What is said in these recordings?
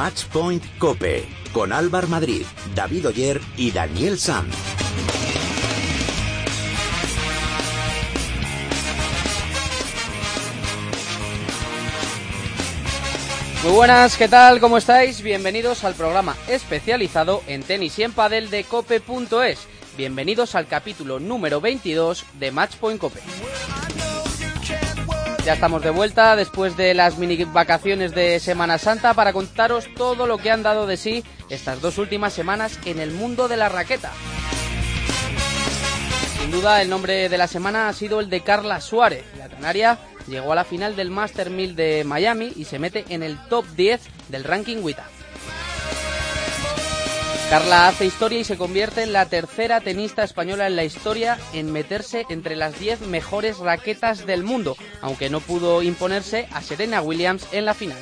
Matchpoint Cope con Álvar Madrid, David Oyer y Daniel Sanz. Muy buenas, ¿qué tal? ¿Cómo estáis? Bienvenidos al programa especializado en tenis y en padel de cope.es. Bienvenidos al capítulo número 22 de Matchpoint Cope. Ya estamos de vuelta después de las mini vacaciones de Semana Santa para contaros todo lo que han dado de sí estas dos últimas semanas en el mundo de la raqueta. Sin duda, el nombre de la semana ha sido el de Carla Suárez, la canaria llegó a la final del Master 1000 de Miami y se mete en el top 10 del ranking WTA. Carla hace historia y se convierte en la tercera tenista española en la historia en meterse entre las 10 mejores raquetas del mundo, aunque no pudo imponerse a Serena Williams en la final.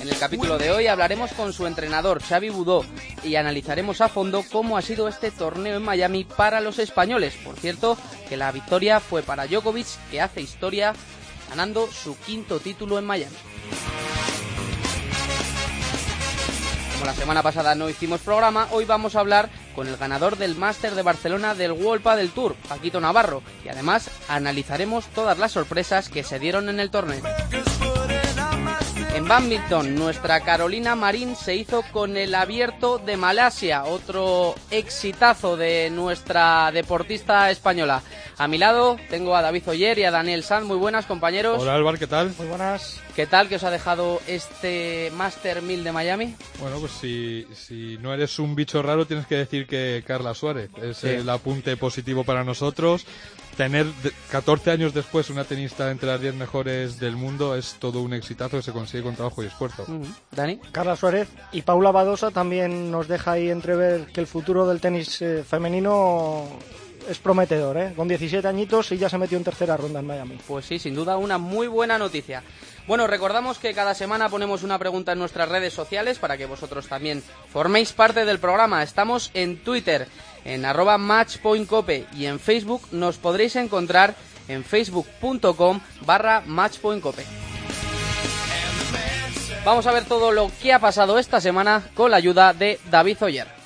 En el capítulo de hoy hablaremos con su entrenador Xavi Budó y analizaremos a fondo cómo ha sido este torneo en Miami para los españoles. Por cierto, que la victoria fue para Djokovic, que hace historia ganando su quinto título en Miami. Como la semana pasada no hicimos programa, hoy vamos a hablar con el ganador del Máster de Barcelona del World del Tour, Paquito Navarro, y además analizaremos todas las sorpresas que se dieron en el torneo. En badminton, nuestra Carolina Marín se hizo con el abierto de Malasia, otro exitazo de nuestra deportista española. A mi lado tengo a David Oyer y a Daniel Sanz. Muy buenas, compañeros. Hola, Álvaro, ¿qué tal? Muy buenas. ¿Qué tal que os ha dejado este Master 1000 de Miami? Bueno, pues si, si no eres un bicho raro, tienes que decir que Carla Suárez es el apunte positivo para nosotros tener 14 años después una tenista entre las 10 mejores del mundo es todo un exitazo que se consigue con trabajo y esfuerzo. Dani. Carla Suárez y Paula Badosa también nos deja ahí entrever que el futuro del tenis eh, femenino es prometedor, ¿eh? Con 17 añitos y ya se metió en tercera ronda en Miami. Pues sí, sin duda una muy buena noticia. Bueno, recordamos que cada semana ponemos una pregunta en nuestras redes sociales para que vosotros también forméis parte del programa. Estamos en Twitter, en arroba matchpointcope y en Facebook nos podréis encontrar en facebook.com barra matchpointcope. Vamos a ver todo lo que ha pasado esta semana con la ayuda de David Oyer.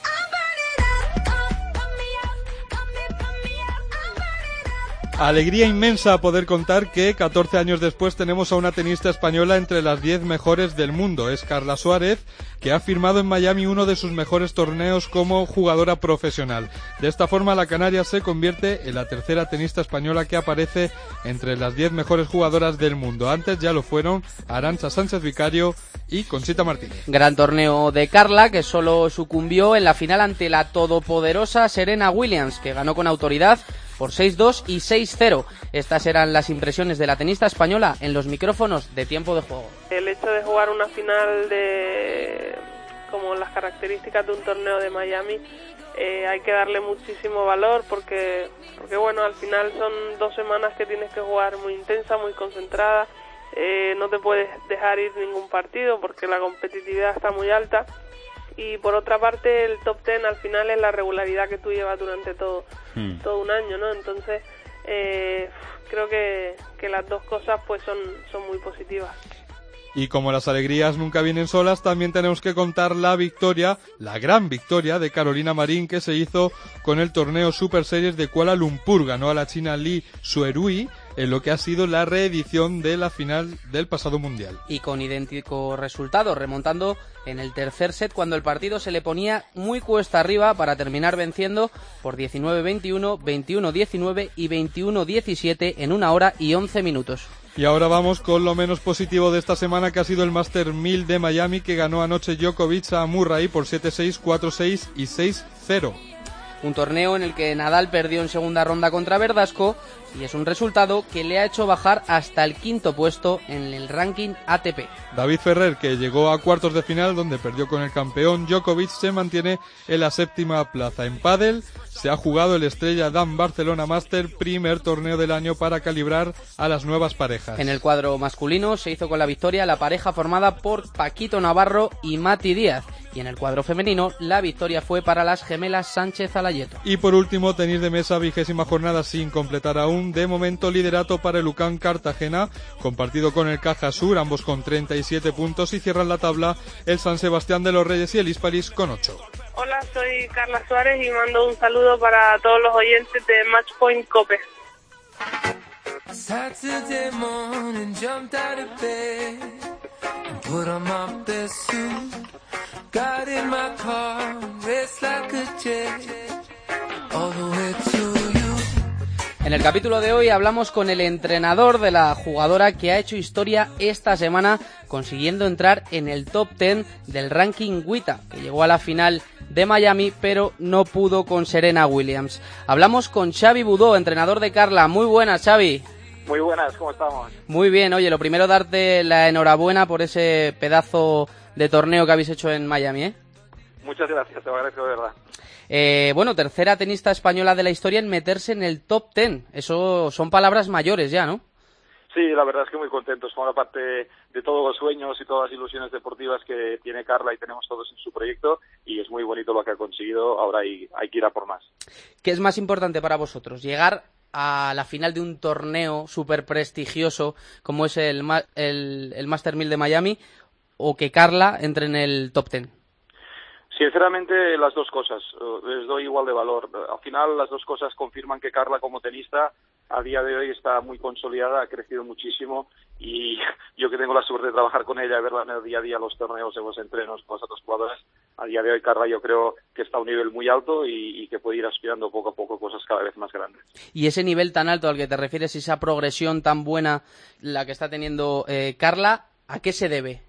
Alegría inmensa poder contar que 14 años después tenemos a una tenista española entre las 10 mejores del mundo. Es Carla Suárez, que ha firmado en Miami uno de sus mejores torneos como jugadora profesional. De esta forma, la Canaria se convierte en la tercera tenista española que aparece entre las 10 mejores jugadoras del mundo. Antes ya lo fueron Arancha Sánchez Vicario y Conchita Martínez. Gran torneo de Carla, que solo sucumbió en la final ante la todopoderosa Serena Williams, que ganó con autoridad por 6-2 y 6-0. Estas eran las impresiones de la tenista española en los micrófonos de tiempo de juego. El hecho de jugar una final de como las características de un torneo de Miami eh, hay que darle muchísimo valor porque porque bueno al final son dos semanas que tienes que jugar muy intensa muy concentrada eh, no te puedes dejar ir ningún partido porque la competitividad está muy alta y por otra parte el top ten al final es la regularidad que tú llevas durante todo, hmm. todo un año, ¿no? Entonces eh, creo que, que, las dos cosas pues son, son muy positivas. Y como las alegrías nunca vienen solas, también tenemos que contar la victoria, la gran victoria de Carolina Marín que se hizo con el torneo Super Series de Kuala Lumpur. Ganó a la china Li Suerui en lo que ha sido la reedición de la final del pasado mundial. Y con idéntico resultado, remontando en el tercer set cuando el partido se le ponía muy cuesta arriba para terminar venciendo por 19-21, 21-19 y 21-17 en una hora y 11 minutos. Y ahora vamos con lo menos positivo de esta semana que ha sido el Master 1000 de Miami que ganó anoche Djokovic a Murray por 7-6, 4-6 y 6-0 un torneo en el que Nadal perdió en segunda ronda contra Verdasco y es un resultado que le ha hecho bajar hasta el quinto puesto en el ranking ATP. David Ferrer, que llegó a cuartos de final donde perdió con el campeón Djokovic, se mantiene en la séptima plaza. En pádel se ha jugado el Estrella Dan Barcelona Master, primer torneo del año para calibrar a las nuevas parejas. En el cuadro masculino se hizo con la victoria la pareja formada por Paquito Navarro y Mati Díaz. Y en el cuadro femenino, la victoria fue para las gemelas Sánchez Alayeto. Y por último, tenis de mesa, vigésima jornada sin completar aún de momento liderato para el UCAN Cartagena, compartido con el Caja Sur, ambos con 37 puntos y cierran la tabla el San Sebastián de los Reyes y el Hispalis con 8. Hola, soy Carla Suárez y mando un saludo para todos los oyentes de Matchpoint Cope. En el capítulo de hoy hablamos con el entrenador de la jugadora que ha hecho historia esta semana consiguiendo entrar en el top 10 del ranking WITA, que llegó a la final de Miami pero no pudo con Serena Williams. Hablamos con Xavi Budó, entrenador de Carla. Muy buenas, Xavi. Muy buenas, ¿cómo estamos? Muy bien, oye, lo primero darte la enhorabuena por ese pedazo de torneo que habéis hecho en Miami, ¿eh? Muchas gracias, te lo agradezco de verdad. Eh, bueno, tercera tenista española de la historia en meterse en el top ten. Eso son palabras mayores ya, ¿no? Sí, la verdad es que muy contentos. Forma parte de todos los sueños y todas las ilusiones deportivas que tiene Carla y tenemos todos en su proyecto y es muy bonito lo que ha conseguido. Ahora hay, hay que ir a por más. ¿Qué es más importante para vosotros? ¿Llegar a la final de un torneo súper prestigioso como es el, el, el Master 1000 de Miami o que Carla entre en el top ten? Sinceramente, las dos cosas. Eh, les doy igual de valor. Al final, las dos cosas confirman que Carla, como tenista, a día de hoy está muy consolidada, ha crecido muchísimo y yo que tengo la suerte de trabajar con ella, verla en el día a día, los torneos, en los entrenos con las otras jugadoras, a día de hoy Carla yo creo que está a un nivel muy alto y, que puede ir aspirando poco a poco cosas cada vez más grandes. Y ese nivel tan alto al que te refieres, esa progresión tan buena la que está teniendo eh, Carla, ¿a qué se debe?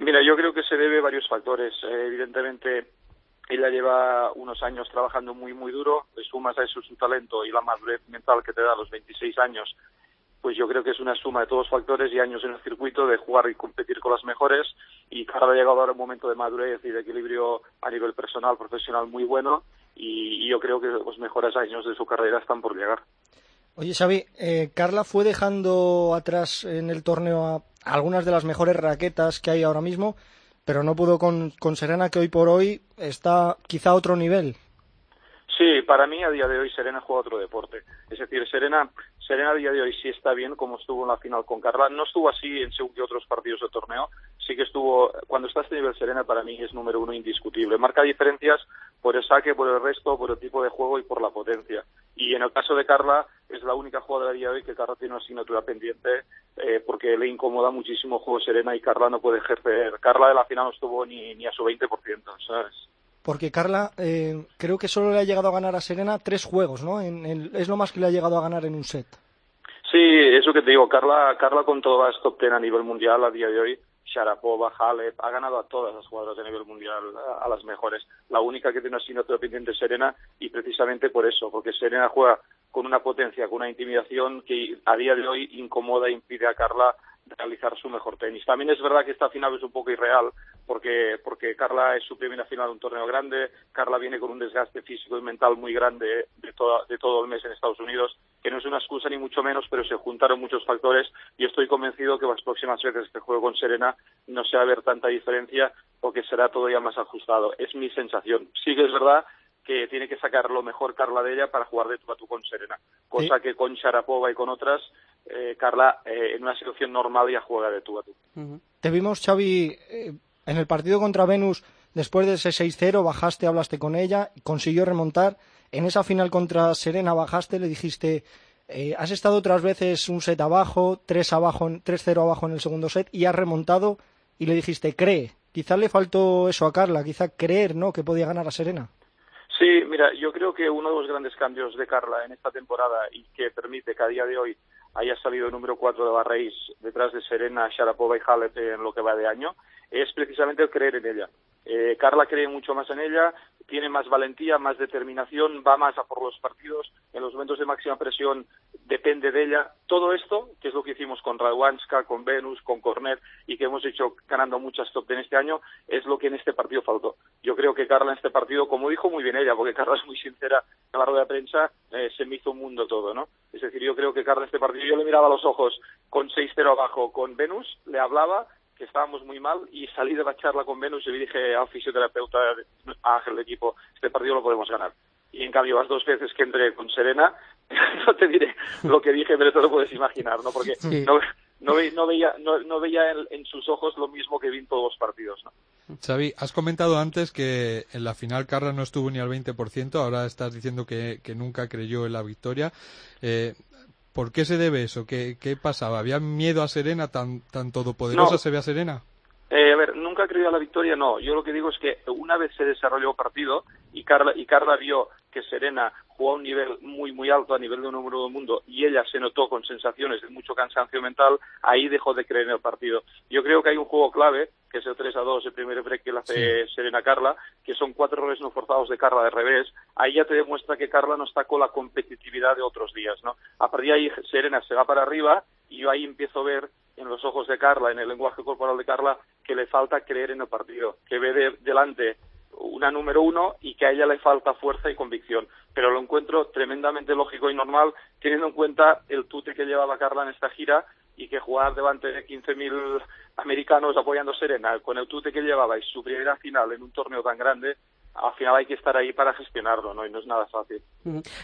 Mira, yo creo que se debe a varios factores. Eh, evidentemente, ella lleva unos años trabajando muy, muy duro, le sumas a eso su talento y la madurez mental que te da a los 26 años, pues yo creo que es una suma de todos los factores y años en el circuito de jugar y competir con las mejores y Carla ha llegado ahora un momento de madurez y de equilibrio a nivel personal, profesional muy bueno y, yo creo que los mejores años de su carrera están por llegar. Oye, Xavi, eh, Carla fue dejando atrás en el torneo a algunas de las mejores raquetas que hay ahora mismo, pero no pudo con, con Serena, que hoy por hoy está quizá a otro nivel. Sí, para mí a día de hoy Serena juega otro deporte. Es decir, Serena, Serena a día de hoy sí está bien como estuvo en la final con Carla. No estuvo así en según que otros partidos de torneo. Sí que estuvo, cuando está a este nivel Serena para mí es número uno indiscutible. Marca diferencias por el saque, por el resto, por el tipo de juego y por la potencia. Y en el caso de Carla, es la única jugadora a día de hoy que Carla tiene una asignatura pendiente eh, porque le incomoda muchísimo el juego Serena y Carla no puede ejercer. Carla de la final no estuvo ni, ni a su 20%, ¿sabes? Porque Carla eh, creo que solo le ha llegado a ganar a Serena tres juegos, ¿no? es lo más que le ha llegado a ganar en un set. Sí, eso que te digo, Carla, Carla con todas top ten a nivel mundial a día de hoy, Sharapova, Halep, ha ganado a todas las jugadoras a nivel mundial, a, las mejores. La única que tiene una asignatura pendiente es Serena y precisamente por eso, porque Serena juega con una potencia, con una intimidación que a día de hoy incomoda e impide a Carla realizar su mejor tenis. También es verdad que esta final es un poco irreal porque, porque Carla es su primera final de un torneo grande, Carla viene con un desgaste físico y mental muy grande de, de todo el mes en Estados Unidos, que no es una excusa ni mucho menos, pero se juntaron muchos factores y estoy convencido que las próximas veces que juegue con Serena no se va a ver tanta diferencia porque será todavía más ajustado. Es mi sensación. Sí que es verdad que tiene que sacar lo mejor Carla de ella para jugar de tú a tú con Serena, cosa que con Sharapova y con otras, eh, Carla eh, en una situación normal ya juega de tú a tú. Te vimos, Xavi, eh, en el partido contra Venus, después de ese 6-0, bajaste, hablaste con ella, consiguió remontar. En esa final contra Serena bajaste, le dijiste, has estado otras veces un set abajo, 3 abajo, 3-0 abajo en el segundo set y has remontado y le dijiste, cree. Quizá le faltó eso a Carla, quizá creer, ¿no?, que podía ganar a Serena. Sí, mira, yo creo que uno de los grandes cambios de Carla en esta temporada y que permite que a día de hoy haya salido el número cuatro de Barreis detrás de Serena, Sharapova y Halep en lo que va de año, es precisamente el creer en ella. Eh, Carla cree mucho más en ella, tiene más valentía, más determinación, va más a por los partidos, en los momentos de máxima presión depende de ella. Todo esto, que es lo que hicimos con Radwanska, con Venus, con Cornet y que hemos hecho ganando muchas top en este año, es lo que en este partido faltó. Yo creo que Carla en este partido, como dijo muy bien ella, porque Carla es muy sincera en la rueda de prensa, eh, se me hizo un mundo todo, ¿no? Es decir, yo creo que Carla en este partido, yo le miraba a los ojos con 6-0 abajo con Venus, le hablaba que estábamos muy mal y salí de la charla con Venus y le dije al fisioterapeuta, a Ángel de equipo, este partido lo podemos ganar. y en cambio las dos veces que entré con Serena, no te diré lo que dije, pero te lo puedes imaginar, ¿no? Porque no, no, no, veía, no, no veía en, en, sus ojos lo mismo que vi en todos los partidos, ¿no? Xavi, has comentado antes que en la final Carla no estuvo ni al 20%, ahora estás diciendo que, que nunca creyó en la victoria. Eh, ¿Por qué se debe eso? ¿Qué, qué pasaba? ¿Había miedo a Serena? ¿Tan, tan todopoderosa no. se ve a Serena? Eh, a ver, nunca creyó a la victoria, no. Yo lo que digo es que una vez se desarrolló el partido y Carla, y Carla vio que Serena jugó a un nivel muy, muy alto, a nivel de un número del mundo, y ella se notó con sensaciones de mucho cansancio mental, ahí dejó de creer en el partido. Yo creo que hay un juego clave, que es el 3 a 2, el primer break que le hace sí. Serena Carla, que son cuatro errores no forzados de Carla de revés. Ahí ya te demuestra que Carla no está con la competitividad de otros días, ¿no? A partir de ahí Serena se va para arriba y yo ahí empiezo a ver en los ojos de Carla, en el lenguaje corporal de Carla, que le falta creer en el partido, que ve de, delante una número uno y que a ella le falta fuerza y convicción. Pero lo encuentro tremendamente lógico y normal, teniendo en cuenta el tute que llevaba Carla en esta gira y que jugar delante de 15.000 americanos apoyando Serena, con el tute que llevaba y su primera final en un torneo tan grande, al final hay que estar ahí para gestionarlo, ¿no? Y no es nada fácil.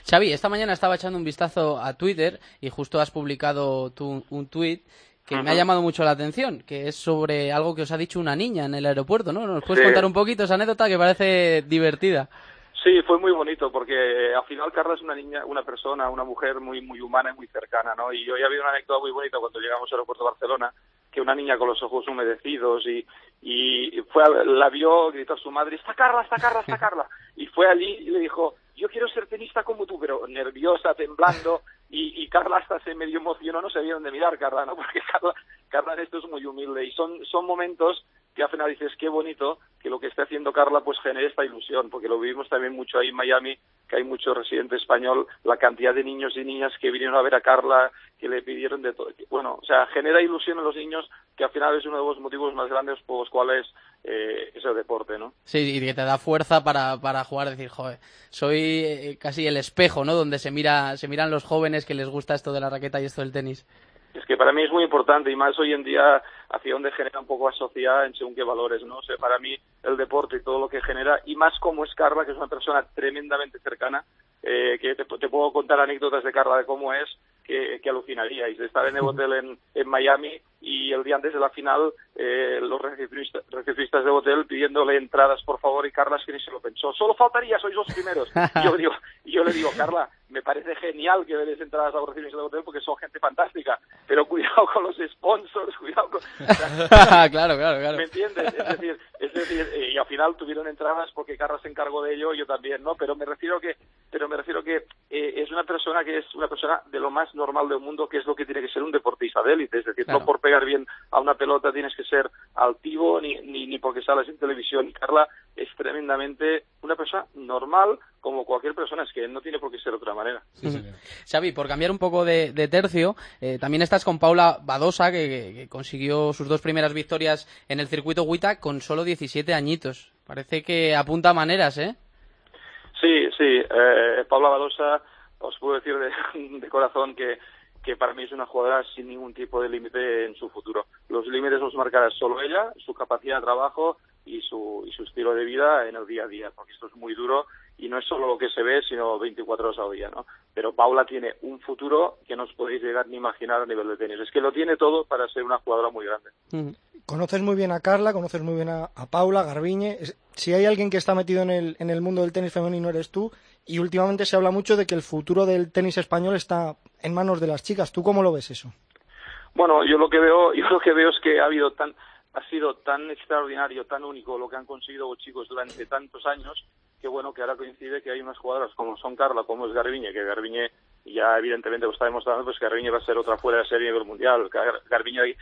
Xavi, esta mañana estaba echando un vistazo a Twitter y justo has publicado tú un tuit que uh -huh. me ha llamado mucho la atención, que es sobre algo que os ha dicho una niña en el aeropuerto, ¿no? ¿Nos puedes sí. contar un poquito esa anécdota que parece divertida? Sí, fue muy bonito porque al final Carla es una niña, una persona, una mujer muy muy humana y muy cercana, ¿no? Y hoy había una anécdota muy bonita cuando llegamos al aeropuerto de Barcelona, que una niña con los ojos humedecidos y, y fue a, la vio, gritó a su madre, está Carla, está Carla, está Carla. Y fue allí y le dijo, yo quiero ser tenista como tú, pero nerviosa, temblando, y, y Carla hasta se medio emocionó, no sabía dónde mirar Carla, ¿no? Porque Carla, Carla en esto es muy humilde y son, son momentos que al final dices, qué bonito que lo que está haciendo Carla pues genere esta ilusión, porque lo vivimos también mucho ahí en Miami, que hay mucho residente español, la cantidad de niños y niñas que vinieron a ver a Carla, que le pidieron de todo. Bueno, o sea, genera ilusión en los niños, que al final es uno de los motivos más grandes por los cuales eh, es el deporte, ¿no? Sí, y que te da fuerza para, para jugar, decir, joder, soy eh, casi el espejo, ¿no? Donde se mira se miran los jóvenes que les gusta esto de la raqueta y esto del tenis. Es que para mí es muy importante y más hoy en día hacia donde genera un poco la sociedad en según qué valores, ¿no? O sea, para mí el deporte y todo lo que genera, y más como es Carla, que es una persona tremendamente cercana, eh, que te, te, puedo contar anécdotas de Carla de cómo es, que, que alucinaríais, de estar en el hotel en, en Miami y el día antes de la final eh, los recepcionistas, recepcionistas del hotel pidiéndole entradas por favor y Carla es que ni se lo pensó, solo faltaría, sois los primeros. Y yo, digo, yo le digo, Carla, me parece genial que des entradas a los recepcionistas del hotel porque son gente fantástica, pero cuidado con los sponsors, cuidado con... claro, claro, claro. ¿Me entiendes? Es decir, es decir eh, y al final tuvieron entradas porque Carla se encargó de ello, yo también, ¿no? Pero me refiero que pero me refiero que eh, es una persona que es una persona de lo más normal del mundo, que es lo que tiene que ser un deportista de élite, es decir, claro. no por pegar bien a una pelota tienes que ser altivo ni, ni, ni porque sales en televisión. Carla es tremendamente una persona normal como cualquier persona, es que no tiene por qué ser de otra manera. Sí, sí. Xavi, por cambiar un poco de, de tercio, eh, también estás con Paula Badosa, que, que, que, consiguió sus dos primeras victorias en el circuito WTA con solo 17 añitos. Parece que apunta maneras, ¿eh? Sí, sí. Eh, Paula Badosa, os puedo decir de, de corazón que que para mí es una jugadora sin ningún tipo de límite en su futuro. Los límites los marcará solo ella, su capacidad de trabajo y su, y su estilo de vida en el día a día, porque esto es muy duro y no es solo lo que se ve, sino 24 horas al día, ¿no? Pero Paula tiene un futuro que no os podéis llegar ni imaginar a nivel de tenis. Es que lo tiene todo para ser una jugadora muy grande. Mm. Conoces muy bien a Carla, conoces muy bien a, a Paula, Garbiñe. Si hay alguien que está metido en el, en el mundo del tenis femenino eres tú. Y últimamente se habla mucho de que el futuro del tenis español está en manos de las chicas. ¿Tú cómo lo ves eso? Bueno, yo lo que veo, yo lo que veo es que ha habido tan, ha sido tan extraordinario, tan único lo que han conseguido los chicos durante tantos años, que bueno, que ahora coincide que hay unas jugadoras como son Carla, como es Garbiñe, que Garbiñe ya evidentemente lo está demostrando, pues Garbiñe va a ser otra fuera de serie a nivel mundial, Garbiñe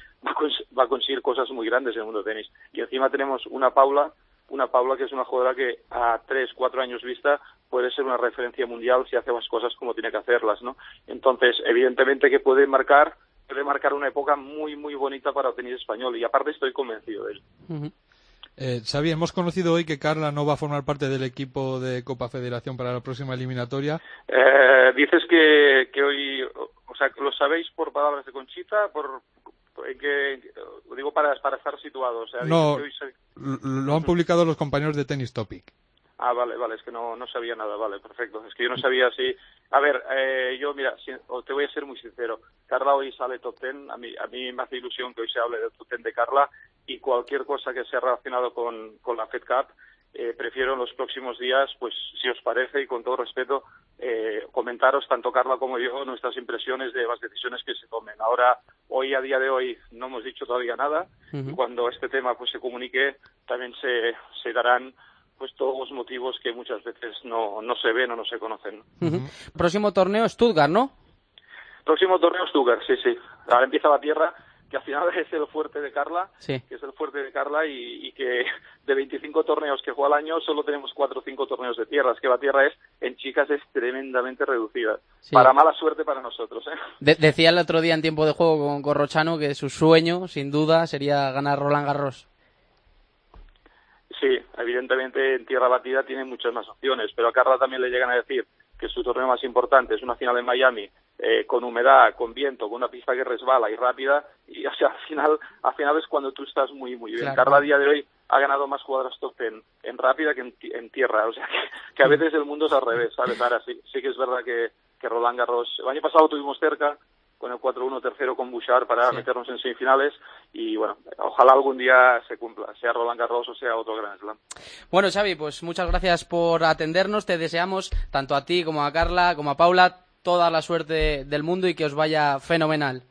va a, conseguir cosas muy grandes en el mundo del tenis. Y encima tenemos una Paula, una Paula que es una jugadora que a tres, cuatro años vista puede ser una referencia mundial si hace las cosas como tiene que hacerlas, ¿no? Entonces, evidentemente que puede marcar puede marcar una época muy, muy bonita para el tenis español y aparte estoy convencido de -huh. Eh, Xavi, hemos conocido hoy que Carla no va a formar parte del equipo de Copa Federación para la próxima eliminatoria. Eh, dices que, que hoy, o sea, ¿lo sabéis por palabras de Conchita? por que lo digo para, para estar situados. O sea, no, se... lo han publicado los compañeros de Tennis Topic. Ah, vale, vale, es que no, no sabía nada, vale, perfecto. Es que yo no sabía si... A ver, eh, yo, mira, te voy a ser muy sincero. Carla hoy sale top ten, a mí, a mí me hace ilusión que hoy se hable del top ten de Carla y cualquier cosa que sea relacionado con, con la Fed Cup, eh, prefiero en los próximos días, pues si os parece y con todo respeto, eh, comentaros tanto Carla como yo nuestras impresiones de las decisiones que se tomen. Ahora, hoy a día de hoy no hemos dicho todavía nada y cuando este tema pues se comunique también se, se darán pues todos los motivos que muchas veces no, no se ven o no se conocen. Próximo torneo Stuttgart, ¿no? Próximo torneo Stuttgart, sí, sí. Ahora empieza la tierra, que al final es el fuerte de Carla, sí. que es el fuerte de Carla y, que de 25 torneos que juega al año solo tenemos 4 o 5 torneos de tierra. Es que la tierra es, en chicas, es tremendamente reducida. Para mala suerte para nosotros. ¿eh? decía el otro día en tiempo de juego con Corrochano que su sueño, sin duda, sería ganar Roland Garros. Sí, evidentemente en tierra batida tiene muchas más opciones, pero a Carla también le llegan a decir que su torneo más importante es una final en Miami, eh, con humedad, con viento, con una pista que resbala y rápida, y o sea, al final, al final es cuando tú estás muy, muy bien. Carla a día de hoy ha ganado más jugadoras top en, en rápida que en, tierra, o sea, que, a veces el mundo es al revés, ¿sabes? Ahora sí, sí que es verdad que, que Roland Garros, el año pasado tuvimos cerca, con el 4-1 tercero con Bouchard para meternos en semifinales y bueno, ojalá algún día se cumpla, sea Roland Garros o sea otro Gran Slam. Bueno, Xavi, pues muchas gracias por atendernos, te deseamos tanto a ti como a Carla, como a Paula, toda la suerte del mundo y que os vaya fenomenal.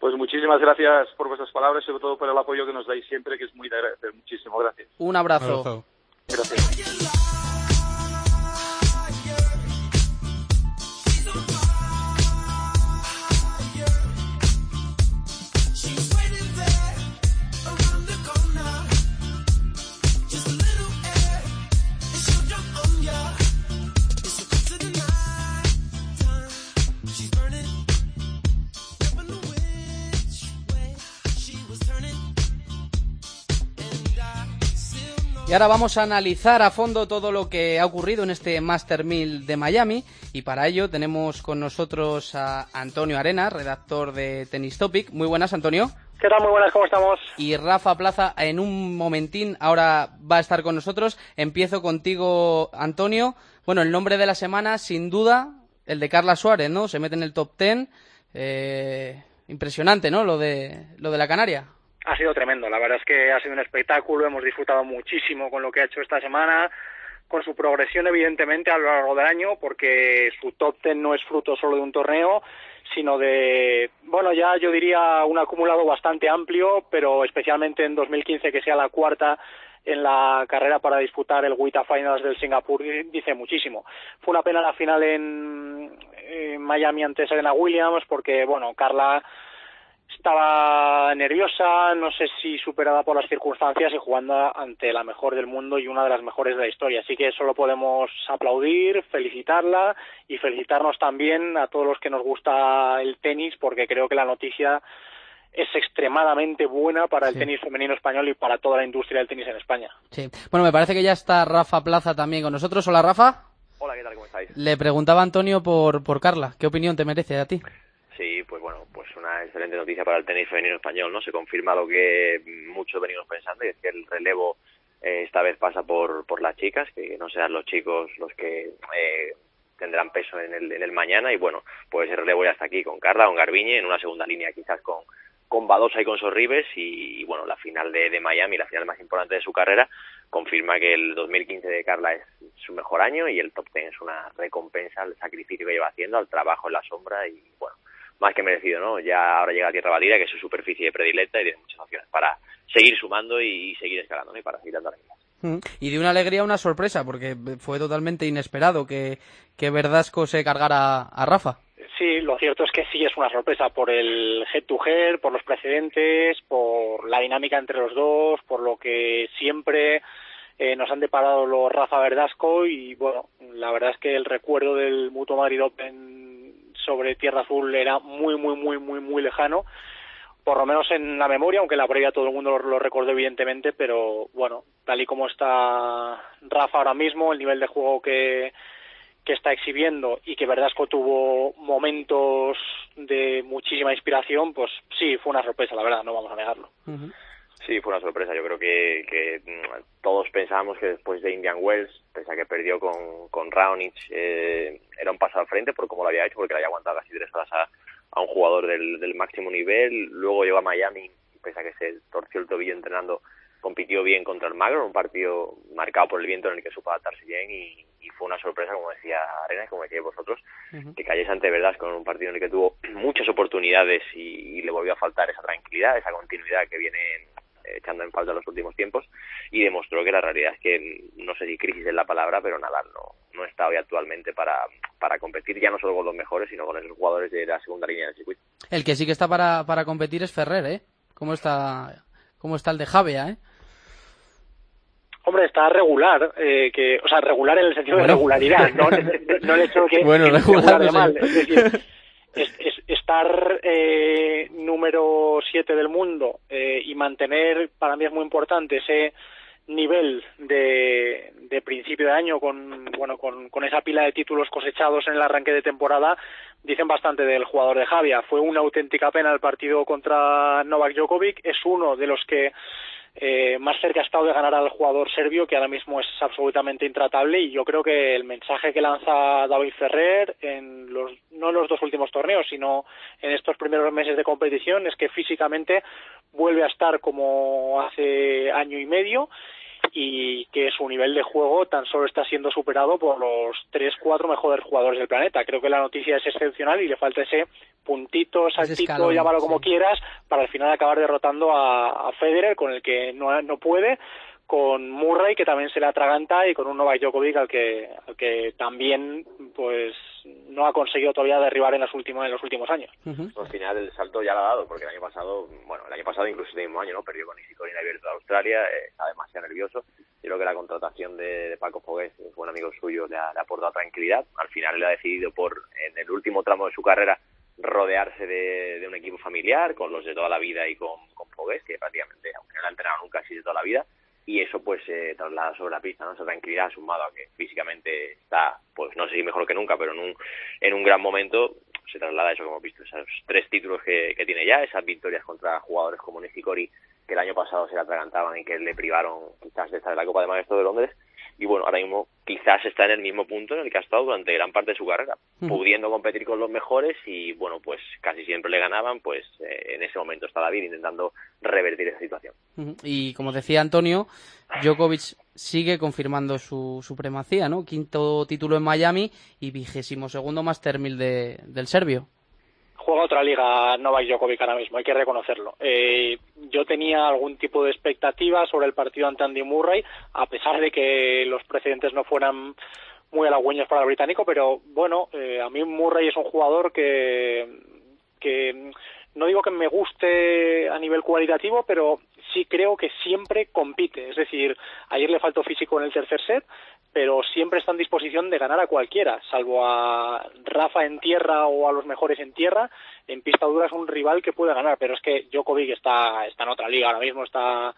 Pues muchísimas gracias por vuestras palabras y sobre todo por el apoyo que nos dais siempre, que es muy de agradecer. Muchísimas gracias. Un abrazo. Gracias. Y ahora vamos a analizar a fondo todo lo que ha ocurrido en este Master 1000 de Miami y para ello tenemos con nosotros a Antonio Arena, redactor de Tennis Topic. Muy buenas, Antonio. ¿Qué tal? Muy buenas, ¿cómo estamos? Y Rafa Plaza en un momentín ahora va a estar con nosotros. Empiezo contigo, Antonio. Bueno, el nombre de la semana, sin duda, el de Carla Suárez, ¿no? Se mete en el top 10. Eh, impresionante, ¿no? Lo de, lo de la Canaria ha sido tremendo. La verdad es que ha sido un espectáculo, hemos disfrutado muchísimo con lo que ha hecho esta semana, con su progresión evidentemente a lo largo del año, porque su top ten no es fruto solo de un torneo, sino de, bueno, ya yo diría un acumulado bastante amplio, pero especialmente en 2015 que sea la cuarta en la carrera para disputar el WTA Finals del Singapur dice muchísimo. Fue una pena la final en, en Miami ante Serena Williams porque, bueno, Carla estaba nerviosa, no sé si superada por las circunstancias y jugando ante la mejor del mundo y una de las mejores de la historia. Así que solo podemos aplaudir, felicitarla y felicitarnos también a todos los que nos gusta el tenis porque creo que la noticia es extremadamente buena para el tenis femenino español y para toda la industria del tenis en España. Sí. Bueno, me parece que ya está Rafa Plaza también con nosotros. Hola, Rafa. Hola, ¿qué tal? ¿Cómo estáis? Le preguntaba Antonio por, por Carla. ¿Qué opinión te merece a ti? Sí, pues bueno, pues una excelente noticia para el tenis femenino español, ¿no? Se confirma lo que muchos venimos pensando, y es que el relevo eh, esta vez pasa por, por las chicas, que no sean los chicos los que eh, tendrán peso en el, en el mañana, y bueno, pues el relevo ya está aquí con Carla, con Garbiñe, en una segunda línea quizás con, con Badosa y con Sorribes, y, bueno, la final de, de Miami, la final más importante de su carrera, confirma que el 2015 de Carla es su mejor año y el top 10 es una recompensa al sacrificio que lleva haciendo, al trabajo en la sombra y bueno, más que merecido, ¿no? Ya ahora llega a Tierra Batida, que es su superficie predilecta y tiene muchas opciones para seguir sumando y seguir escalando, ¿no? Y para seguir dando alegrías. Mm. Y de una alegría una sorpresa, porque fue totalmente inesperado que, que Verdasco se cargara a Rafa. Sí, lo cierto es que sí es una sorpresa por el head to head, por los precedentes, por la dinámica entre los dos, por lo que siempre eh, nos han deparado los Rafa Verdasco y bueno, la verdad es que el recuerdo del Mutuo Madrid Open sobre Tierra Azul era muy, muy, muy, muy, muy lejano, por lo menos en la memoria, aunque la previa todo el mundo lo, recordó evidentemente, pero bueno, tal y como está Rafa ahora mismo, el nivel de juego que, que está exhibiendo y que Verdasco tuvo momentos de muchísima inspiración, pues sí, fue una sorpresa, la verdad, no vamos a negarlo. Sí, fue una sorpresa. Yo creo que, que mm, todos pensábamos que después de Indian Wells, pese a que perdió con, con Raonic, eh, era un paso al frente por cómo lo había hecho, porque le había aguantado casi tres horas a, a un jugador del, del máximo nivel. Luego llegó a Miami, pese a que se torció el tobillo entrenando, compitió bien contra el Magro, un partido marcado por el viento en el que supo adaptarse bien y, y fue una sorpresa, como decía Arenas, como decíais vosotros, que cayese ante verdad con un partido en el que tuvo muchas oportunidades y, y le volvió a faltar esa tranquilidad, esa continuidad que viene echando en falta los últimos tiempos y demostró que la realidad es que no sé si crisis es la palabra pero Nadal no no está hoy actualmente para, para competir ya no solo con los mejores sino con esos jugadores de la segunda línea del circuito El que sí que está para, para competir es Ferrer, ¿eh? ¿Cómo está, cómo está el de Javea, eh? Hombre, está regular, eh, que, o sea, regular en el sentido de regularidad, no, no el hecho de que Bueno, que regular, de no mal. Es decir, es- es- estar eh, número 7 del mundo eh, y mantener, para mí es muy importante, ese nivel de, de principio de año con, bueno, con, con esa pila de títulos cosechados en el arranque de temporada, dicen bastante del jugador de Javia. Fue una auténtica pena el partido contra Novak Djokovic, es uno de los que eh, más cerca ha estado de ganar al jugador serbio, que ahora mismo es absolutamente intratable, y yo creo que el mensaje que lanza David Ferrer, en los, no en los dos últimos torneos, sino en estos primeros meses de competición, es que físicamente vuelve a estar como hace año y medio y que su nivel de juego tan solo está siendo superado por los tres, cuatro mejores jugadores del planeta. Creo que la noticia es excepcional y le falta ese puntito, saltito, escalón, llámalo como sí. quieras, para al final acabar derrotando a, a Federer, con el que no, no puede, con Murray, que también se le atraganta, y con un Novak Djokovic al que, al que también pues no ha conseguido todavía derribar en, las últimas, en los últimos años. al final el salto ya lo ha dado porque el año pasado bueno el año pasado incluso este mismo año no perdió con Nishikori en abierto de Australia eh, está demasiado nervioso. Yo creo que la contratación de, de Paco Fogués que fue un amigo suyo le ha, le ha aportado tranquilidad. Al final él ha decidido por en el último tramo de su carrera rodearse de, de un equipo familiar con los de toda la vida y con, con Fogués que prácticamente aunque no le ha entrenado nunca así de toda la vida y eso pues se traslada sobre la pista, ¿no? Esa tranquilidad sumado a que físicamente está, pues no sé si mejor que nunca, pero en un, en un gran momento se traslada eso que hemos visto, esos tres títulos que, que tiene ya, esas victorias contra jugadores como Nishikori que el año pasado se le atragantaban y que le privaron quizás de estar en la Copa de Maestros de Londres y bueno, ahora mismo quizás está en el mismo punto en el que ha estado durante gran parte de su carrera, pudiendo competir con los mejores y bueno, pues casi siempre le ganaban, pues eh, en ese momento está David intentando revertir esa situación. Y como decía Antonio, Djokovic sigue confirmando su supremacía, ¿no? Quinto título en Miami y vigésimo segundo Master 1000 de, del serbio. Juega otra liga Novak Djokovic ahora mismo, hay que reconocerlo. Eh, yo tenía algún tipo de expectativa sobre el partido ante Andy Murray, a pesar de que los precedentes no fueran muy halagüeños para el británico, pero bueno, eh, a mí Murray es un jugador que, que no digo que me guste a nivel cualitativo, pero sí creo que siempre compite. Es decir, ayer le faltó físico en el tercer set, pero siempre está en disposición de ganar a cualquiera, salvo a Rafa en tierra o a los mejores en tierra. En pista dura es un rival que puede ganar, pero es que Djokovic está, está en otra liga ahora mismo, está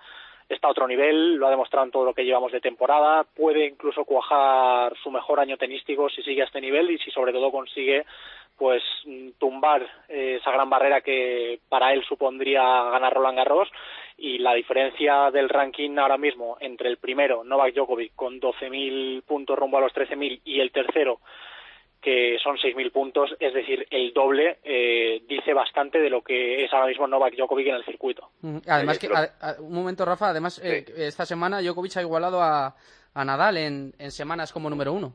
está a otro nivel, lo ha demostrado en todo lo que llevamos de temporada, puede incluso cuajar su mejor año tenístico si sigue a este nivel y si sobre todo consigue pues tumbar esa gran barrera que para él supondría ganar Roland Garros y la diferencia del ranking ahora mismo entre el primero, Novak Djokovic, con 12.000 puntos rumbo a los 13.000 y el tercero, que son 6.000 puntos, es decir, el doble, eh, dice bastante de lo que es ahora mismo Novak Djokovic en el circuito. Además, que, a- a- un momento, Rafa, además, eh, esta semana Djokovic ha igualado a, a Nadal en, en semanas como número uno.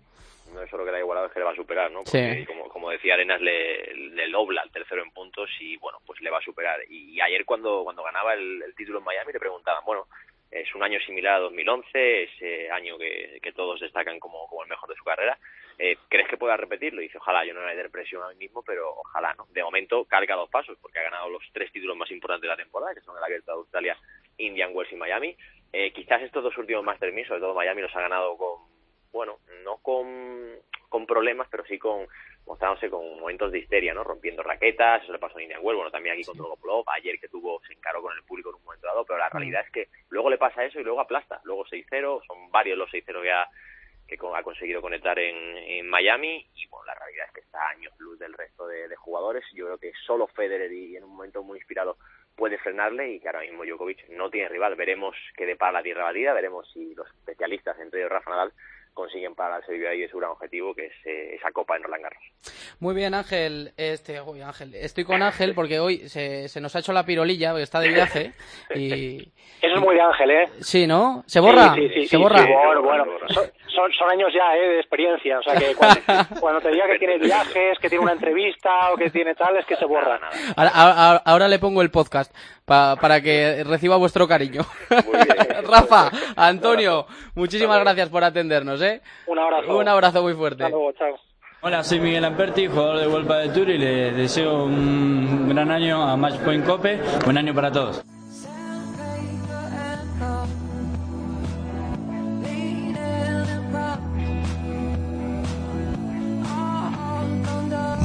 no es solo que le que le va a superar, ¿no? Sí. Como, como decía Arenas, le, le dobla al tercero en puntos y, bueno, pues le va a superar. Y, y ayer cuando, cuando ganaba el, el título en Miami le preguntaban, bueno, es un año similar a 2011, ese año que, que todos destacan como, como el mejor de su carrera. Eh, ¿Crees que pueda repetirlo? Y dice, ojalá, yo no me voy a dar presión a mí mismo, pero ojalá, ¿no? De momento carga dos pasos, porque ha ganado los tres títulos más importantes de la temporada, que son el Abierto de Australia, Indian Wells y Miami. Eh, quizás estos dos últimos Masters 1000, sobre todo Miami, los ha ganado con, bueno, no con, con problemas, pero sí con mostrándose con momentos de histeria, ¿no? Rompiendo raquetas, eso le pasó a Wells, bueno, también aquí con Dolgopolov, ayer que tuvo, se encaró con el público en un momento dado, pero la realidad es que luego le pasa eso y luego aplasta, luego 6-0, son varios los 6-0 que ha, que ha conseguido conectar en, en Miami y bueno, la realidad es que está a años luz del resto de, de jugadores, yo creo que solo Federer y en un momento muy inspirado puede frenarle y que ahora mismo Djokovic no tiene rival. Veremos qué depara la tierra batida, veremos si los especialistas, entre ellos Rafa Nadal, consiguen para el ahí de su gran objetivo, que es eh, esa Copa en Roland Garros. Muy bien, Ángel. Este, Ángel. Estoy con Ángel porque hoy se, se nos ha hecho la pirolilla, porque está de viaje. Y, Eso es muy de Ángel, ¿eh? Sí, ¿no? ¿Se borra? Sí, sí, ¿Se borra? bueno, bueno. Son, son, años ya, ¿eh? De experiencia. O sea, que cuando, te diga que tiene viajes, que tiene una entrevista o que tiene tal, es que se borra. Ahora, ahora, le pongo el podcast para que reciba vuestro cariño. Rafa, Antonio, muchísimas gracias por atendernos, ¿eh? Un abrazo. Un abrazo muy fuerte. Hasta luego, chao. Hola, soy Miguel Amperti, jugador de World de Tour y le deseo un gran año a Matchpoint Cope, buen año para todos.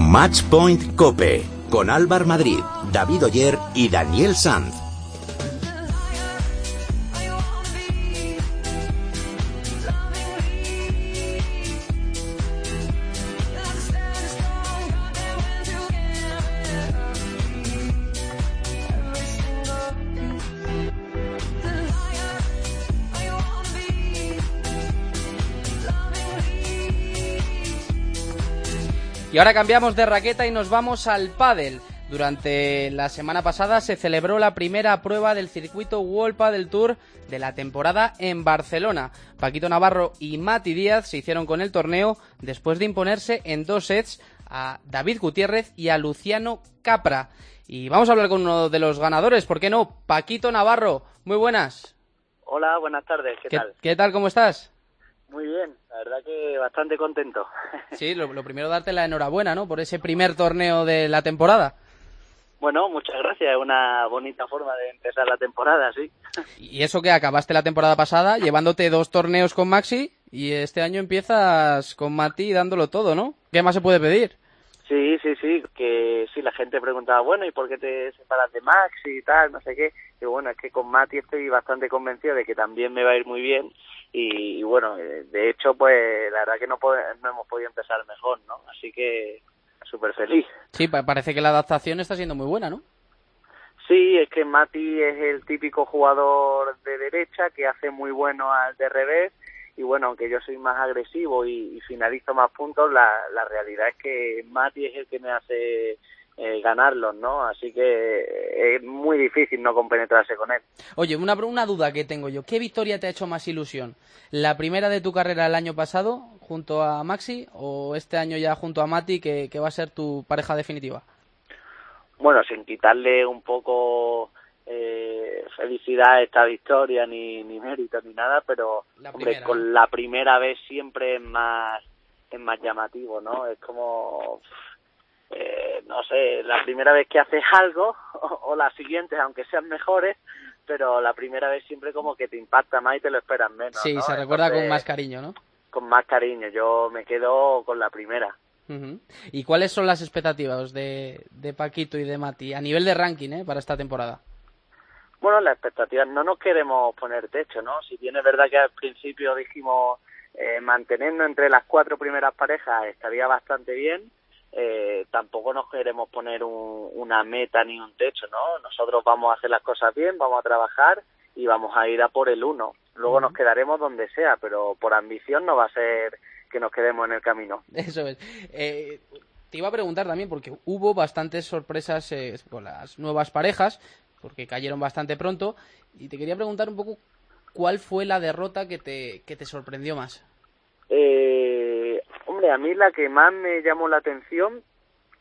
Matchpoint Cope con Álvar Madrid, David Oyer y Daniel Sanz. Y ahora cambiamos de raqueta y nos vamos al pádel. Durante la semana pasada se celebró la primera prueba del circuito World Padel Tour de la temporada en Barcelona. Paquito Navarro y Mati Díaz se hicieron con el torneo después de imponerse en dos sets a David Gutiérrez y a Luciano Capra. Y vamos a hablar con uno de los ganadores, ¿por qué no? Paquito Navarro, muy buenas. Hola, buenas tardes, ¿qué, tal? ¿Qué tal, cómo estás? Muy bien, la verdad que bastante contento. Sí, lo, primero darte la enhorabuena, ¿no? Por ese primer torneo de la temporada. Bueno, muchas gracias, es una bonita forma de empezar la temporada, sí. Y eso que acabaste la temporada pasada llevándote dos torneos con Maxi y este año empiezas con Mati dándolo todo, ¿no? ¿Qué más se puede pedir? Sí, sí, sí, que sí, la gente preguntaba, bueno, ¿y por qué te separas de Maxi y tal, no sé qué? Y bueno, es que con Mati estoy bastante convencido de que también me va a ir muy bien y, bueno, eh, de hecho, pues la verdad que no, no hemos podido empezar mejor, ¿no? Así que súper feliz. Sí, parece que la adaptación está siendo muy buena, ¿no? Sí, es que Mati es el típico jugador de derecha que hace muy bueno al de revés y bueno, aunque yo soy más agresivo y, finalizo más puntos, la, la realidad es que Mati es el que me hace eh, ganarlos, ¿no? Así que es muy difícil no compenetrarse con él. Oye, una, una duda que tengo yo. ¿Qué victoria te ha hecho más ilusión? ¿La primera de tu carrera el año pasado junto a Maxi o este año ya junto a Mati que, va a ser tu pareja definitiva? Bueno, sin quitarle un poco eh, felicidad a esta victoria, ni, ni mérito, ni nada, pero hombre, con la primera vez siempre es más, es más llamativo, ¿no? Es como eh, no sé, la primera vez que haces algo o, las siguientes, aunque sean mejores, pero la primera vez siempre como que te impacta más y te lo esperas menos. Sí, se recuerda con más cariño, ¿no? Con más cariño, yo me quedo con la primera. ¿Y cuáles son las expectativas de, de Paquito y de Mati a nivel de ranking ¿eh? para esta temporada? Bueno, las expectativas no nos queremos poner techo, ¿no? Si bien es verdad que al principio dijimos eh, mantenernos entre las cuatro primeras parejas estaría bastante bien, eh, tampoco nos queremos poner una meta ni un techo, ¿no? Nosotros vamos a hacer las cosas bien, vamos a trabajar y vamos a ir a por el uno. Luego nos quedaremos donde sea, pero por ambición no va a ser que nos quedemos en el camino. Eso es. Eh, te iba a preguntar también, porque hubo bastantes sorpresas eh, con las nuevas parejas, porque cayeron bastante pronto, y te quería preguntar un poco cuál fue la derrota que te, que te sorprendió más. Eh, hombre, a mí la que más me llamó la atención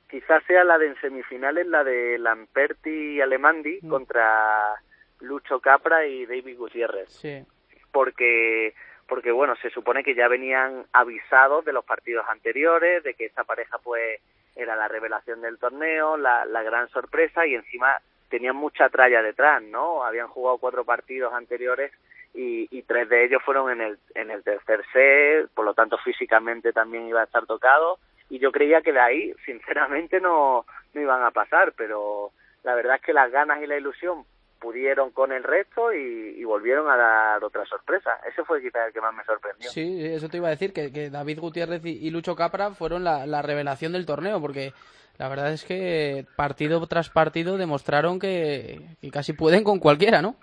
quizás sea la de en semifinales, la de Lamperti y Alemandi mm. contra Lucho Capra y David Gutiérrez. Sí. Porque porque bueno, se supone que ya venían avisados de los partidos anteriores, de que esta pareja pues era la revelación del torneo, la, la gran sorpresa y encima tenían mucha tralla detrás, ¿no? Habían jugado cuatro partidos anteriores y, tres de ellos fueron en el, en el tercer set, por lo tanto físicamente también iba a estar tocado y yo creía que de ahí sinceramente no, no iban a pasar, pero la verdad es que las ganas y la ilusión pudieron con el resto y, volvieron a dar otra sorpresa. Ese fue quizás el que más me sorprendió. Sí, eso te iba a decir, que, David Gutiérrez y, Lucho Capra fueron la, revelación del torneo, porque la verdad es que partido tras partido demostraron que, casi pueden con cualquiera, ¿no?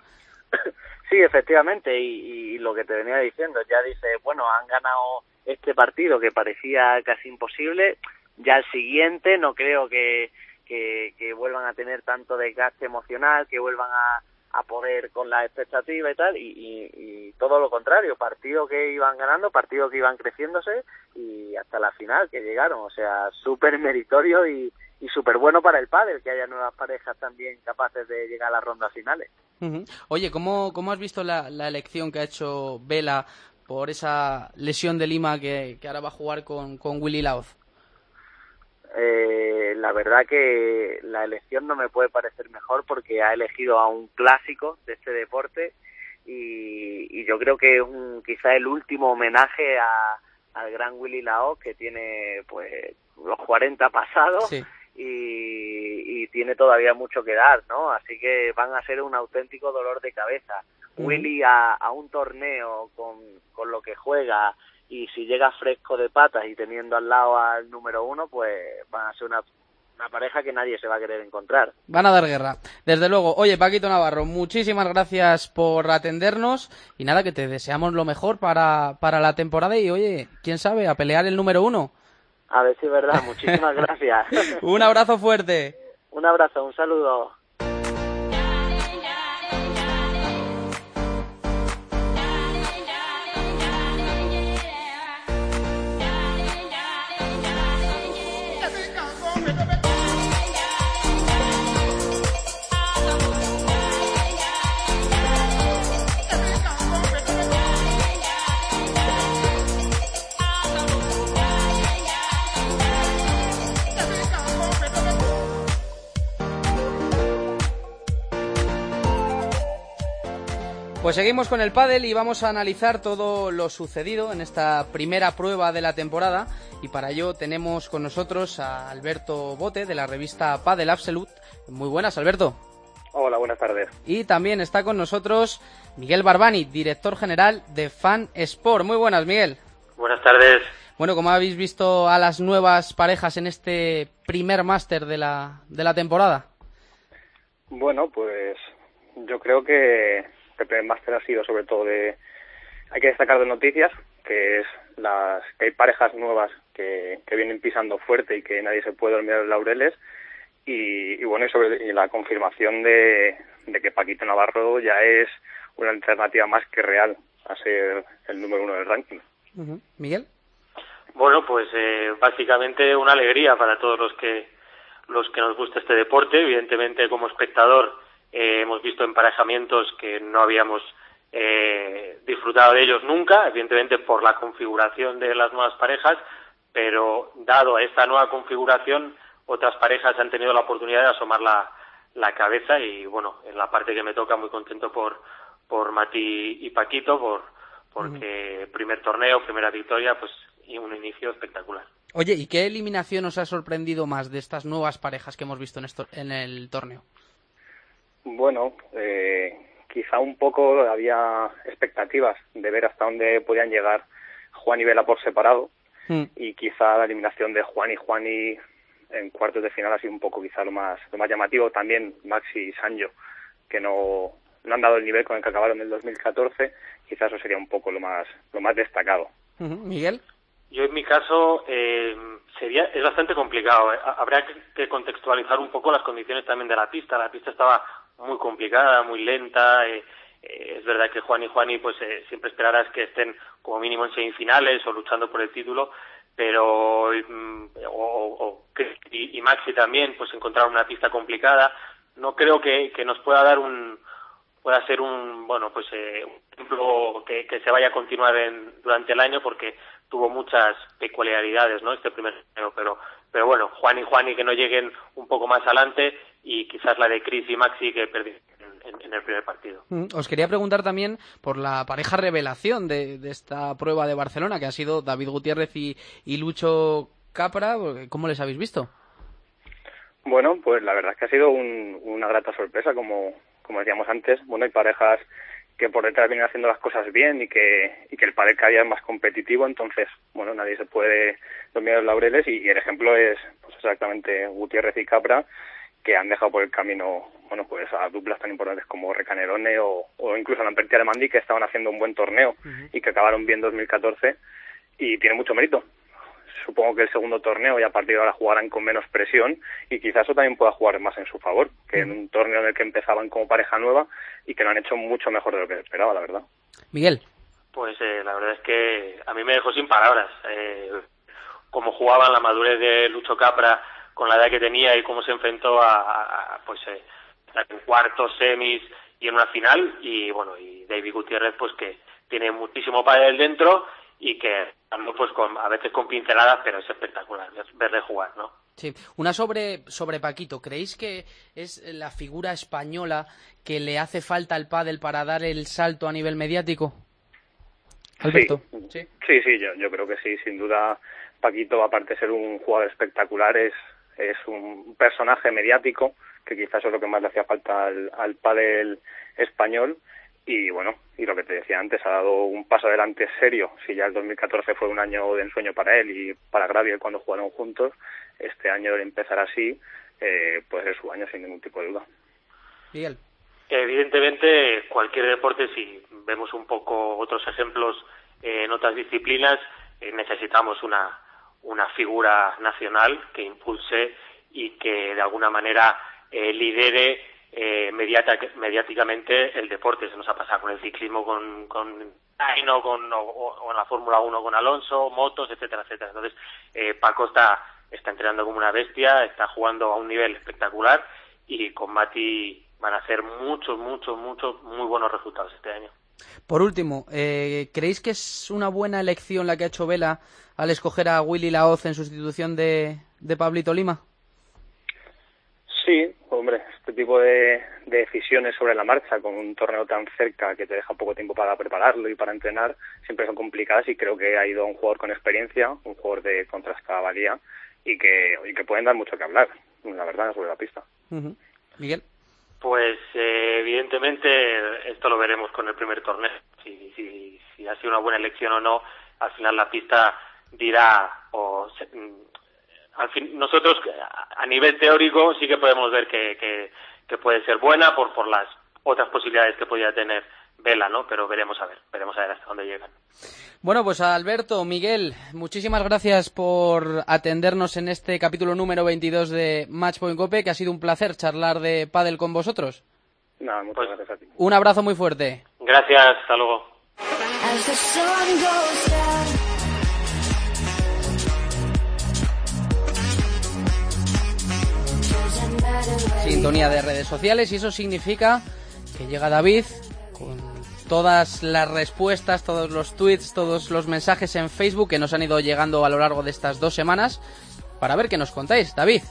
Sí, efectivamente, y, lo que te venía diciendo, ya dice, bueno, han ganado este partido que parecía casi imposible, ya el siguiente no creo que, que, que vuelvan a tener tanto desgaste emocional, que vuelvan a, a poder con la expectativa y tal, y, todo lo contrario, partido que iban ganando, partido que iban creciéndose y hasta la final que llegaron, o sea, súper meritorio y, y súper bueno para el pádel que haya nuevas parejas también capaces de llegar a las rondas finales. Oye, ¿cómo, ¿cómo has visto la, la elección que ha hecho Vela por esa lesión de Lima que, que ahora va a jugar con, con Willy Laoz? Eh, la verdad que la elección no me puede parecer mejor porque ha elegido a un clásico de este deporte y, yo creo que es un, quizá el último homenaje a, al gran Willy Lao que tiene pues los 40 pasados y, tiene todavía mucho que dar, ¿no? Así que van a ser un auténtico dolor de cabeza. Willy a, a, un torneo con, con lo que juega y si llega fresco de patas y teniendo al lado al número uno, pues van a ser una, una pareja que nadie se va a querer encontrar. Van a dar guerra, desde luego. Oye, Paquito Navarro, muchísimas gracias por atendernos y nada, que te deseamos lo mejor para, para la temporada y oye, quién sabe, a pelear el número uno. A ver si es verdad, muchísimas gracias. un abrazo fuerte. Un abrazo, un saludo. Pues seguimos con el pádel y vamos a analizar todo lo sucedido en esta primera prueba de la temporada y para ello tenemos con nosotros a Alberto Bote de la revista Padel Absolute. Muy buenas, Alberto. Hola, buenas tardes. Y también está con nosotros Miguel Barbani, director general de Fan Sport. Muy buenas, Miguel. Buenas tardes. Bueno, ¿cómo habéis visto a las nuevas parejas en este primer máster de la, de la temporada? Bueno, pues yo creo que el primer máster ha sido sobre todo de hay que destacar de noticias que es las que hay parejas nuevas que, que vienen pisando fuerte y que nadie se puede olvidar los laureles y, bueno y sobre la confirmación de, de que Paquito Navarro ya es una alternativa más que real a ser el número uno del ranking. Miguel. Bueno, pues eh, básicamente una alegría para todos los que los que nos gusta este deporte. Evidentemente, como espectador, eh, hemos visto emparejamientos que no habíamos eh, disfrutado de ellos nunca, evidentemente por la configuración de las nuevas parejas, pero dado a esta nueva configuración, otras parejas han tenido la oportunidad de asomar la, la cabeza y bueno, en la parte que me toca muy contento por, por Mati y Paquito, por, porque primer torneo, primera victoria, pues y un inicio espectacular. Oye, ¿y qué eliminación os ha sorprendido más de estas nuevas parejas que hemos visto en, esto, en el torneo? Bueno, eh, quizá un poco había expectativas de ver hasta dónde podían llegar Juan y Vela por separado hmm. y quizá la eliminación de Juan y Juan y en cuartos de final ha sido un poco quizá lo más lo más llamativo también Maxi y Sancho que no, no han dado el nivel con el que acabaron en el 2014 quizás eso sería un poco lo más lo más destacado Miguel yo en mi caso eh, sería es bastante complicado. ¿eh? Habría que, contextualizar un poco las condiciones también de la pista. La pista estaba muy complicada, muy lenta. Eh, eh, es verdad que Juan y Juani pues eh, siempre esperarás que estén como mínimo en semifinales o luchando por el título, pero mm, o, y, Maxi también pues encontraron una pista complicada. No creo que, que nos pueda dar un pueda ser un bueno pues un ejemplo que, que, se vaya a continuar en, durante el año porque tuvo muchas peculiaridades no este primer año pero pero bueno Juan y Juan y que no lleguen un poco más adelante y quizás la de Chris y Maxi que perdí en, el primer partido. Mm, os quería preguntar también por la pareja revelación de, esta prueba de Barcelona, que ha sido David Gutiérrez y, Lucho Capra. ¿Cómo les habéis visto? Bueno, pues la verdad es que ha sido una grata sorpresa, como, como decíamos antes. Bueno, hay parejas que por detrás vienen haciendo las cosas bien y que, y que el padre cada día es más competitivo, entonces, bueno, nadie se puede dormir los laureles y, el ejemplo es pues exactamente Gutiérrez y Capra, que han dejado por el camino, bueno, pues a duplas tan importantes como Recanerone o, o incluso Lamperti Alemandi, que estaban haciendo un buen torneo y que acabaron bien 2014 y tiene mucho mérito supongo que el segundo torneo y a partir de ahora jugarán con menos presión y quizás eso también pueda jugar más en su favor que en un torneo en el que empezaban como pareja nueva y que lo han hecho mucho mejor de lo que esperaba, la verdad. Miguel. Pues eh, la verdad es que a mí me dejó sin palabras. Eh, cómo jugaban la madurez de Lucho Capra con la edad que tenía y cómo se enfrentó a, pues eh, en cuartos, semis y en una final y bueno y David Gutiérrez pues que tiene muchísimo el dentro y que pues con, a veces con pinceladas, pero es espectacular verle jugar, ¿no? Sí, una sobre, sobre Paquito. ¿Creéis que es la figura española que le hace falta al pádel para dar el salto a nivel mediático? Alberto. Sí, sí, sí, yo, yo creo que sí, sin duda. Paquito, aparte de ser un jugador espectacular, es, es un personaje mediático, que quizás es lo que más le hacía falta al, al pádel español y bueno, y lo que te decía antes, ha dado un paso adelante serio. Si ya el 2014 fue un año de ensueño para él y para Graviel cuando jugaron juntos, este año de empezar así, eh, pues es su año sin ningún tipo de duda. Miguel. Evidentemente, cualquier deporte, si vemos un poco otros ejemplos en otras disciplinas, eh, necesitamos una, una figura nacional que impulse y que de alguna manera eh, lidere eh, mediáticamente el deporte. Se nos ha pasado con el ciclismo, con, con con, o, en la Fórmula 1 con Alonso, motos, etcétera, etcétera. Entonces, eh, Paco está, está entrenando como una bestia, está jugando a un nivel espectacular y con Mati van a hacer muchos, muchos, muchos, muy buenos resultados este año. Por último, eh, ¿creéis que es una buena elección la que ha hecho Vela al escoger a Willy Laoz en sustitución de, de Pablito Lima? Sí, hombre, este tipo de, decisiones sobre la marcha con un torneo tan cerca que te deja poco tiempo para prepararlo y para entrenar siempre son complicadas y creo que ha ido un jugador con experiencia, un jugador de contrastada valía y que, y que pueden dar mucho que hablar, la verdad, sobre la pista. Miguel. Pues eh, evidentemente esto lo veremos con el primer torneo. Si, si, si ha sido una buena elección o no, al final la pista dirá o al fin, nosotros a nivel teórico sí que podemos ver que, puede ser buena por, por las otras posibilidades que podría tener Vela, ¿no? Pero veremos a ver, veremos a ver hasta dónde llegan. Bueno, pues Alberto, Miguel, muchísimas gracias por atendernos en este capítulo número 22 de Matchpoint Cope, que ha sido un placer charlar de pádel con vosotros. Nada, muchas pues gracias a ti. Un abrazo muy fuerte. Gracias, hasta luego. Sintonía de redes sociales y eso significa que llega David con todas las respuestas, todos los tweets, todos los mensajes en Facebook que nos han ido llegando a lo largo de estas dos semanas para ver qué nos contáis. David.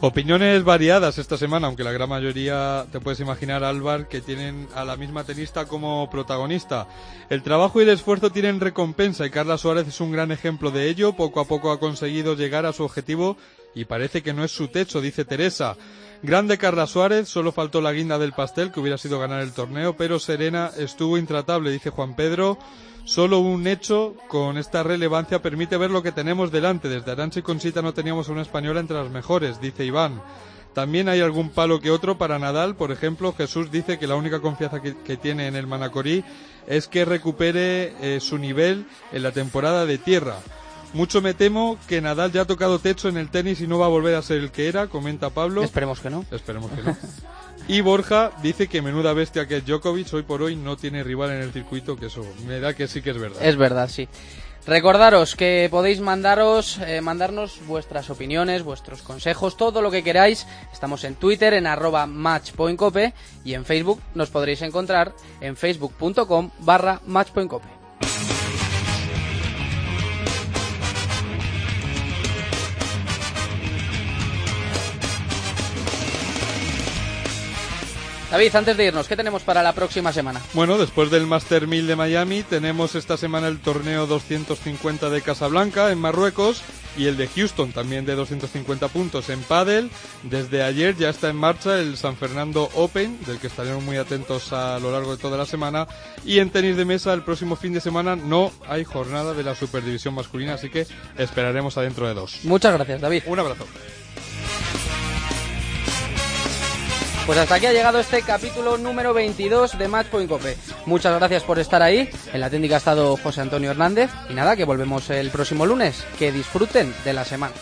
Opiniones variadas esta semana, aunque la gran mayoría te puedes imaginar, Álvar, que tienen a la misma tenista como protagonista. El trabajo y el esfuerzo tienen recompensa y Carla Suárez es un gran ejemplo de ello. Poco a poco ha conseguido llegar a su objetivo y parece que no es su techo, dice Teresa. Grande Carla Suárez, solo faltó la guinda del pastel, que hubiera sido ganar el torneo, pero Serena estuvo intratable, dice Juan Pedro. Solo un hecho con esta relevancia permite ver lo que tenemos delante. Desde Arancha y Conchita no teníamos una española entre las mejores, dice Iván. También hay algún palo que otro para Nadal. Por ejemplo, Jesús dice que la única confianza que, tiene en el Manacorí es que recupere eh, su nivel en la temporada de tierra. Mucho me temo que Nadal ya ha tocado techo en el tenis y no va a volver a ser el que era, comenta Pablo. Esperemos que no. Esperemos que no. Y Borja dice que menuda bestia que es Djokovic hoy por hoy no tiene rival en el circuito, que eso me da que sí que es verdad. Es verdad, sí. Recordaros que podéis mandaros, eh, mandarnos vuestras opiniones, vuestros consejos, todo lo que queráis. Estamos en Twitter en arroba matchpointcope y en Facebook nos podréis encontrar en facebook.com barra matchpointcope. David, antes de irnos, ¿qué tenemos para la próxima semana? Bueno, después del Master 1000 de Miami, tenemos esta semana el torneo 250 de Casablanca en Marruecos y el de Houston también de 250 puntos en pádel. Desde ayer ya está en marcha el San Fernando Open, del que estaremos muy atentos a lo largo de toda la semana. Y en tenis de mesa el próximo fin de semana no hay jornada de la Superdivisión masculina, así que esperaremos adentro de dos. Muchas gracias, David. Un abrazo. Pues hasta aquí ha llegado este capítulo número 22 de Matchpoint Cope. Muchas gracias por estar ahí. En la técnica ha estado José Antonio Hernández. Y nada, que volvemos el próximo lunes. Que disfruten de la semana.